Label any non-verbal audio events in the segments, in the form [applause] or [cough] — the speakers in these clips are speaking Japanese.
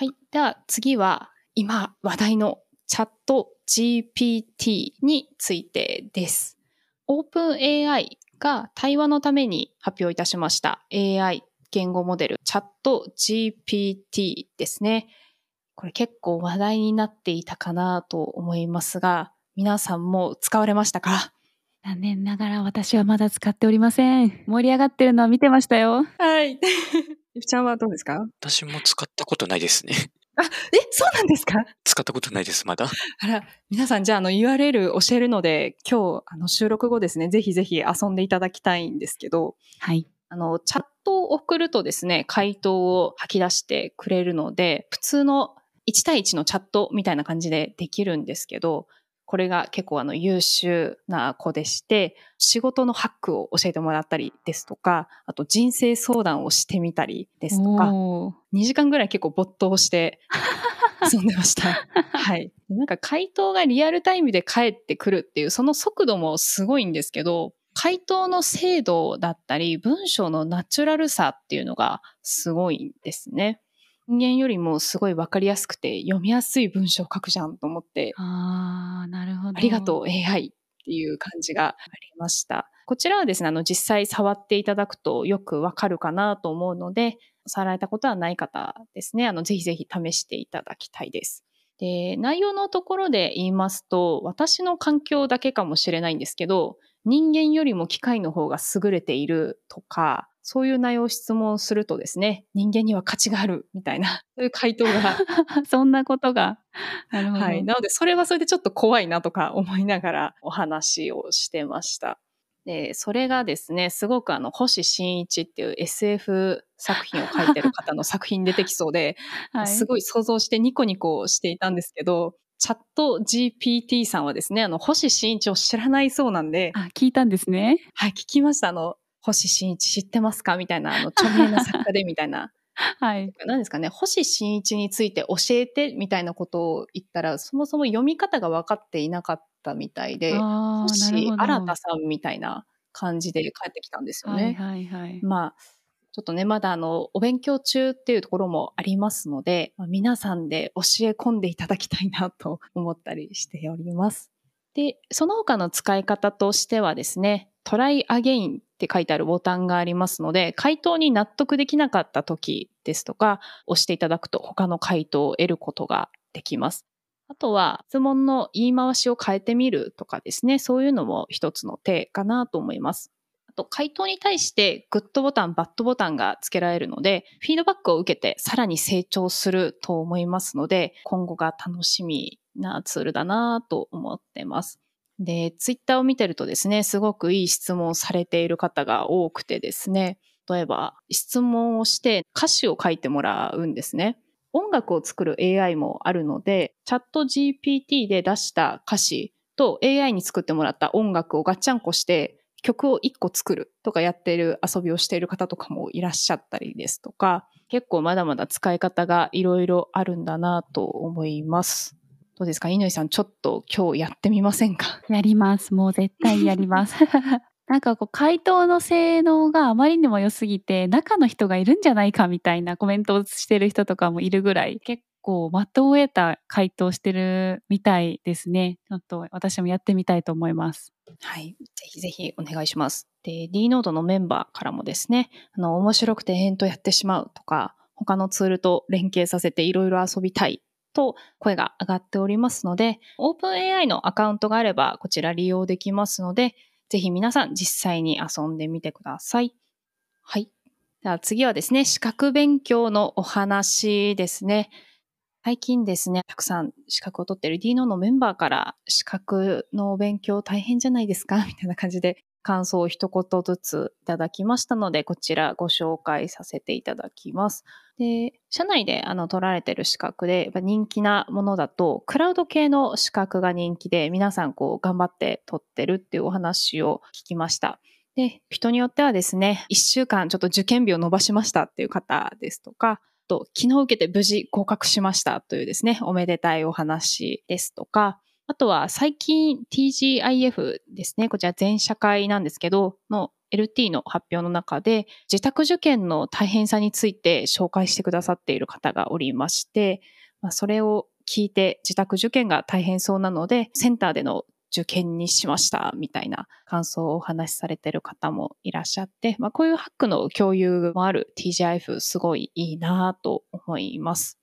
はい。では次は今話題のチャット GPT についてです。OpenAI が対話のために発表いたしました AI 言語モデルチャット GPT ですね。これ結構話題になっていたかなと思いますが、皆さんも使われましたか？残念ながら私はまだ使っておりません。盛り上がってるのは見てましたよ。はい。ゆきちゃんはどうですか？私も使ったことないですね。あ、え、そうなんですか？使ったことないです、まだ。あら、皆さん、じゃあ、あの、URL 教えるので、今日、あの、収録後ですね、ぜひぜひ遊んでいただきたいんですけど、はい。あの、チャットを送るとですね、回答を吐き出してくれるので、普通の1対1のチャットみたいな感じでできるんですけど、これが結構あの優秀な子でして、仕事のハックを教えてもらったりですとか、あと人生相談をしてみたりですとか、おー2時間ぐらい結構没頭して [laughs] 遊んでました。はい。なんか回答がリアルタイムで返ってくるっていう、その速度もすごいんですけど、回答の精度だったり、文章のナチュラルさっていうのがすごいんですね。人間よりもすごいわかりやすくて読みやすい文章を書くじゃんと思って、あー、なるほど。ありがとう AI っていう感じがありました。こちらはですね、あの実際触っていただくとよくわかるかなと思うので、触られたことはない方ですね、あのぜひぜひ試していただきたいです。で、内容のところで言いますと、私の環境だけかもしれないんですけど、人間よりも機械の方が優れているとか、そういう内容を質問するとですね、人間には価値があるみたいな、[laughs] そういう回答が [laughs] そんなことが。なるほど。はい。なので、それはそれでちょっと怖いなとか思いながらお話をしてました。で、それがですね、すごくあの、星新一っていう SF 作品を書いてる方の [laughs] 作品に出てきそうで、はい、すごい想像してニコニコしていたんですけど、チャット GPT さんはですね、あの、星新一を知らないそうなんで、あ、聞いたんですね。はい、聞きました。あの、星新一知ってますか？みたいな、あの、著名な作家でみたいな。[laughs] はい。何ですかね、星新一について教えてみたいなことを言ったら、そもそも読み方が分かっていなかったみたいで、星新さんみたいな感じで帰ってきたんですよね。はいはいはい。まあ、ちょっとね、まだあの、お勉強中っていうところもありますので、まあ、皆さんで教え込んでいただきたいなと思ったりしております。で、その他の使い方としてはですね、トライアゲインって書いてあるボタンがありますので、回答に納得できなかった時ですとか、押していただくと他の回答を得ることができます。あとは、質問の言い回しを変えてみるとかですね、そういうのも一つの手かなと思います。あと、回答に対してグッドボタン、バッドボタンが付けられるので、フィードバックを受けてさらに成長すると思いますので、今後が楽しみなツールだなと思ってます。で、ツイッターを見てるとですね、すごくいい質問をされている方が多くてですね、例えば質問をして歌詞を書いてもらうんですね。音楽を作る AI もあるので、チャット GPT で出した歌詞と AI に作ってもらった音楽をガッチャンコして曲を1個作るとかやってる遊びをしている方とかもいらっしゃったりですとか、結構まだまだ使い方がいろいろあるんだなと思います。どうですか？乾さん、ちょっと今日やってみませんか？やります。もう絶対やります。[laughs] なんかこう回答の性能があまりにも良すぎて中の人がいるんじゃないかみたいなコメントをしてる人とかもいるぐらい結構的を得た回答してるみたいですね。ちょっと私もやってみたいと思います。はい。ぜひぜひお願いします。で、D ノードのメンバーからもですね、あの、面白くて延々とやってしまうとか、他のツールと連携させていろいろ遊びたいと声が上がっておりますので、OpenAI のアカウントがあればこちら利用できますので、ぜひ皆さん実際に遊んでみてください。はい。では次はですね、資格勉強のお話ですね。最近ですね、たくさん資格を取っている D ノのメンバーから資格の勉強大変じゃないですか？みたいな感じで感想を一言ずついただきましたので、こちらご紹介させていただきます。で、社内であの取られてる資格で人気なものだと、クラウド系の資格が人気で、皆さんこう頑張って取ってるっていうお話を聞きました。で、人によってはですね、一週間ちょっと受験日を伸ばしましたっていう方ですとか、と昨日受けて無事合格しましたというですね、おめでたいお話ですとか、あとは最近 TGIF ですね、こちら全社会なんですけど、の LT の発表の中で自宅受験の大変さについて紹介してくださっている方がおりまして、まあ、それを聞いて自宅受験が大変そうなので、センターでの受験にしましたみたいな感想をお話しされてる方もいらっしゃって、まあ、こういうハックの共有もある TGIF すごいいいなと思います。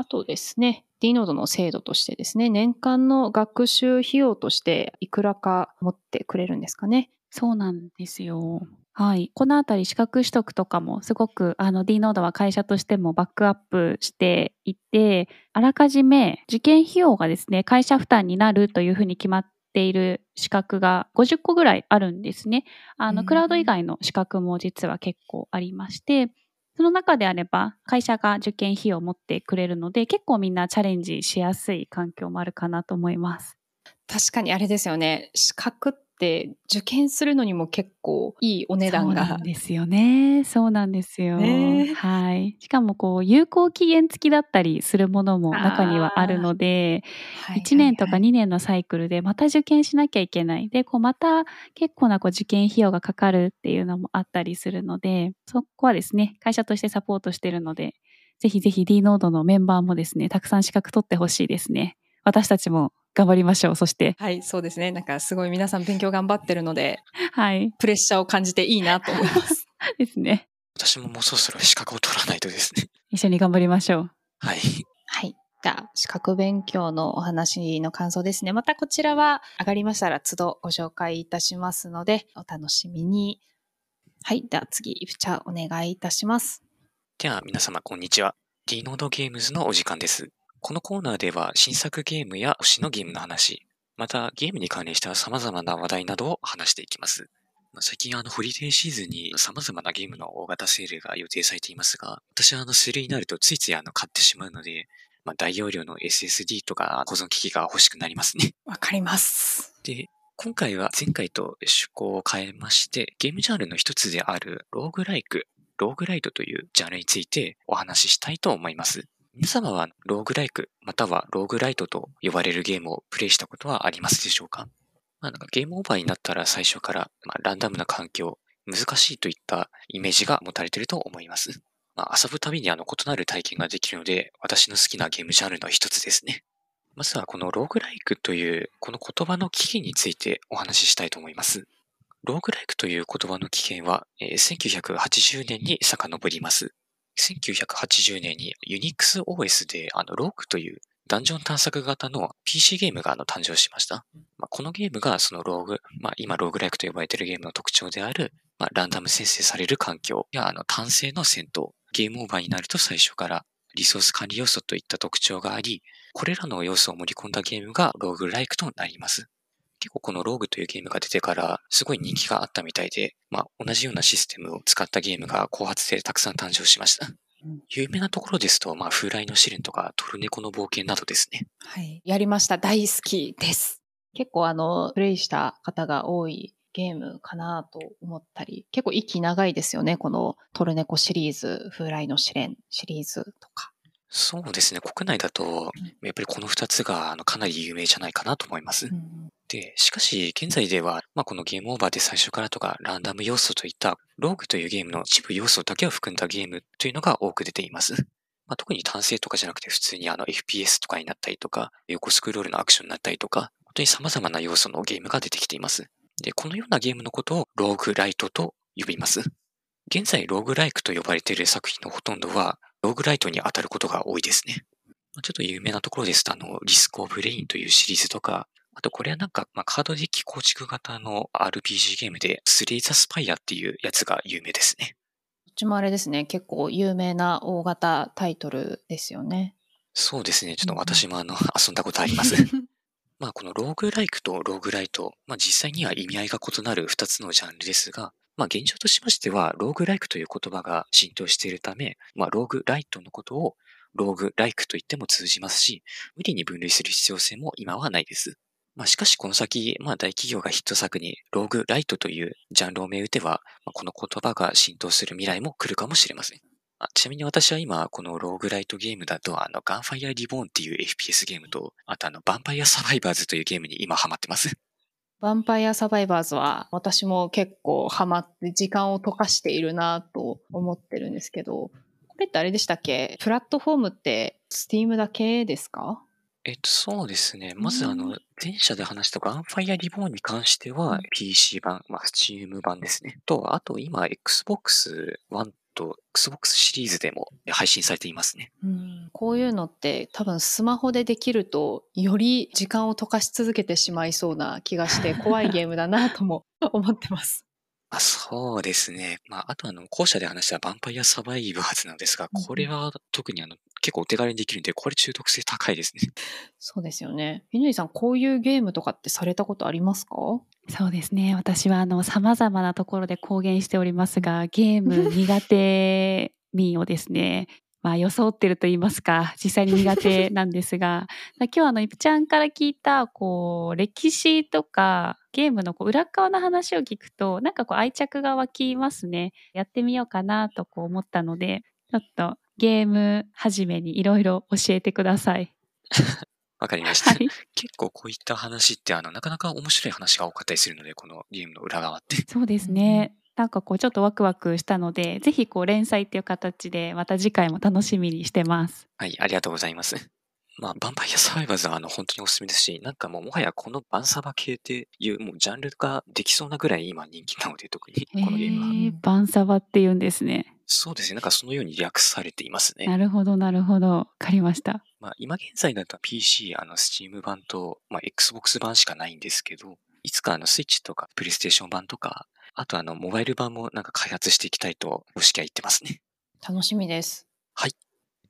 あとですね、D ノードの制度としてですね、年間の学習費用としていくらか持ってくれるんですかね。そうなんですよ。はい。このあたり資格取得とかもすごくあの D ノードは会社としてもバックアップしていて、あらかじめ受験費用がですね、会社負担になるというふうに決まっている資格が50個ぐらいあるんですね。あの、クラウド以外の資格も実は結構ありまして、その中であれば会社が受験費用を持ってくれるので、結構みんなチャレンジしやすい環境もあるかなと思います。確かにあれですよね。資格って受験するのにも結構いいお値段が。ですよね。そうなんですよ。ね、はい。しかもこう有効期限付きだったりするものも中にはあるので、1年とか2年のサイクルでまた受験しなきゃいけない。で、こうまた結構なこう受験費用がかかるっていうのもあったりするので、そこはですね、会社としてサポートしてるので、ぜひぜひ D ノードのメンバーもですね、たくさん資格取ってほしいですね。私たちも頑張りましょう。そして。はい、そうですね。なんかすごい皆さん勉強頑張ってるので、はい。プレッシャーを感じていいなと思います。[laughs] ですね。私ももうそろそろ資格を取らないとですね。一緒に頑張りましょう。はい。はい。じゃあ、資格勉強のお話の感想ですね。またこちらは上がりましたら都度ご紹介いたしますので、お楽しみに。はい。では次、イフチャお願いいたします。では皆様こんにちは。D ノードゲームズのお時間です。このコーナーでは新作ゲームや推しのゲームの話、またゲームに関連した様々な話題などを話していきます。最近あのホリデーシーズンに様々なゲームの大型セールが予定されていますが、私はあのセールになるとついついあの買ってしまうので、まあ、大容量の SSD とか保存機器が欲しくなりますね。わかります。で、今回は前回と趣向を変えまして、ゲームジャンルの一つであるローグライク、ローグライトというジャンルについてお話ししたいと思います。皆様はローグライクまたはローグライトと呼ばれるゲームをプレイしたことはありますでしょうか？まあ、なんかゲームオーバーになったら最初から、まあ、ランダムな環境、難しいといったイメージが持たれていると思います。まあ、遊ぶたびにあの異なる体験ができるので、私の好きなゲームジャンルの一つですね。まずはこのローグライクというこの言葉の起源についてお話ししたいと思います。ローグライクという言葉の起源は、えー、1980年に遡ります。1980年に UnixOS であのローグというダンジョン探索型の PC ゲームがあの誕生しました。まあ、このゲームがそのローグ、まあ、今ローグライクと呼ばれているゲームの特徴である、まあ、ランダム生成される環境やあの単性の戦闘、ゲームオーバーになると最初からリソース管理要素といった特徴があり、これらの要素を盛り込んだゲームがローグライクとなります。結構このローグというゲームが出てからすごい人気があったみたいで、まあ同じようなシステムを使ったゲームが後発でたくさん誕生しました。有名なところですと、まあ風来の試練とかトルネコの冒険などですね。はい。やりました。大好きです。結構あの、プレイした方が多いゲームかなと思ったり、結構息長いですよね。このトルネコシリーズ、風来の試練シリーズとか。そうですね。国内だと、やっぱりこの二つがかなり有名じゃないかなと思います。うん、で、しかし現在では、まあ、このゲームオーバーで最初からとかランダム要素といったローグというゲームの一部要素だけを含んだゲームというのが多く出ています。まあ、特に単性とかじゃなくて普通にあの FPS とかになったりとか、横スクロールのアクションになったりとか、本当に様々な要素のゲームが出てきています。で、このようなゲームのことをローグライトと呼びます。現在、ローグライクと呼ばれている作品のほとんどは、ローグライトに当たることが多いですね。ちょっと有名なところですと、あの、リスクオブレインというシリーズとか、あとこれはなんか、まあ、カードデッキ構築型の RPG ゲームで、スレイザスパイアっていうやつが有名ですね。こっちもあれですね、結構有名な大型タイトルですよね。そうですね、ちょっと私もあの、遊んだことあります。[laughs] まあこのローグライクとローグライト、まあ実際には意味合いが異なる二つのジャンルですが、まあ現状としましては、ローグライクという言葉が浸透しているため、まあローグライトのことをローグライクと言っても通じますし、無理に分類する必要性も今はないです。まあしかしこの先、まあ大企業がヒット作にローグライトというジャンルをめうては、まあ、この言葉が浸透する未来も来るかもしれません。あちなみに私は今、このローグライトゲームだと、あの、ガンファイアリボーンっていう FPS ゲームと、あとあの、ヴァンパイアサバイバーズというゲームに今ハマってます。ヴァンパイアサバイバーズは私も結構ハマって時間を溶かしているなと思ってるんですけど、これってあれでしたっけ？プラットフォームって Steam だけですか？えっと、そうですね。まず、あうの、前者で話したガンファイアリボーンに関してはうん PC 版、まあ、Steam 版ですね。と、あと今、Xbox One と Xbox シリーズでも配信されていますね。うんこういうのって多分スマホでできるとより時間を溶かし続けてしまいそうな気がして [laughs] 怖いゲームだなとも [laughs] 思ってます。あそうですね。まあ、あとあの、後者で話したヴァンパイアサバイバーズなんですが、うんこれは特にあの、結構お手軽にできるんで、これ中毒性高いですね。そうですよね。乾さん、こういうゲームとかってされたことありますか？そうですね。私はあの様々なところで公言しておりますが、ゲーム苦手民をですね、[laughs] まあ装ってると言いますか、実際に苦手なんですが、[laughs] 今日あのイプちゃんから聞いたこう歴史とかゲームのこう裏側の話を聞くと、なんかこう愛着が湧きますね。やってみようかなとこう思ったので、ちょっとゲーム始めにいろいろ教えてください。わかりました。はい。結構こういった話って、あの、なかなか面白い話が多かったりするので、このゲームの裏側って。そうですね。なんかこうちょっとワクワクしたので、ぜひこう連載っていう形でまた次回も楽しみにしてます。はい、ありがとうございます。まあ、ヴァンパイアサバイバーズはあの本当におすすめですし、なんかもうもはやこのバンサバ系っていうもうジャンルができそうなぐらい今人気なので、特にこのゲームは。へーバンサバって言うんですね。そうですね。なんかそのように略されていますね。なるほど、なるほど。わかりました。まあ、今現在だと PC、あの、Steam 版と、まあ、Xbox 版しかないんですけど、いつかあの、スイッチとか、プレイステーション版とか、あとあの、モバイル版もなんか開発していきたいと、公式は言ってますね。楽しみです。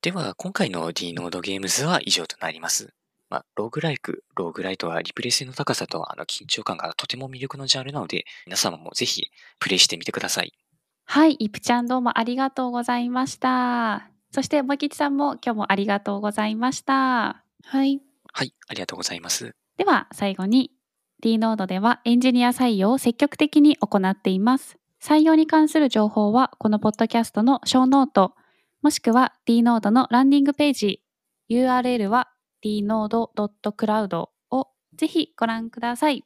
では、今回の D ノードゲームズは以上となります。まあ、ローグライク、ローグライトはリプレイ性の高さとあの緊張感がとても魅力のジャンルなので、皆様もぜひプレイしてみてください。はい、イプちゃんどうもありがとうございました。そして、もきちさんも今日もありがとうございました。はい。はい、ありがとうございます。では最後に D ノードではエンジニア採用を積極的に行っています。採用に関する情報はこのポッドキャストのショーノートもしくは D ノードのランディングページ URL は dnode.cloud をぜひご覧ください。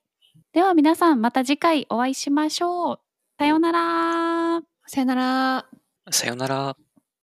では皆さんまた次回お会いしましょう。さようなら。さようなら。さようなら。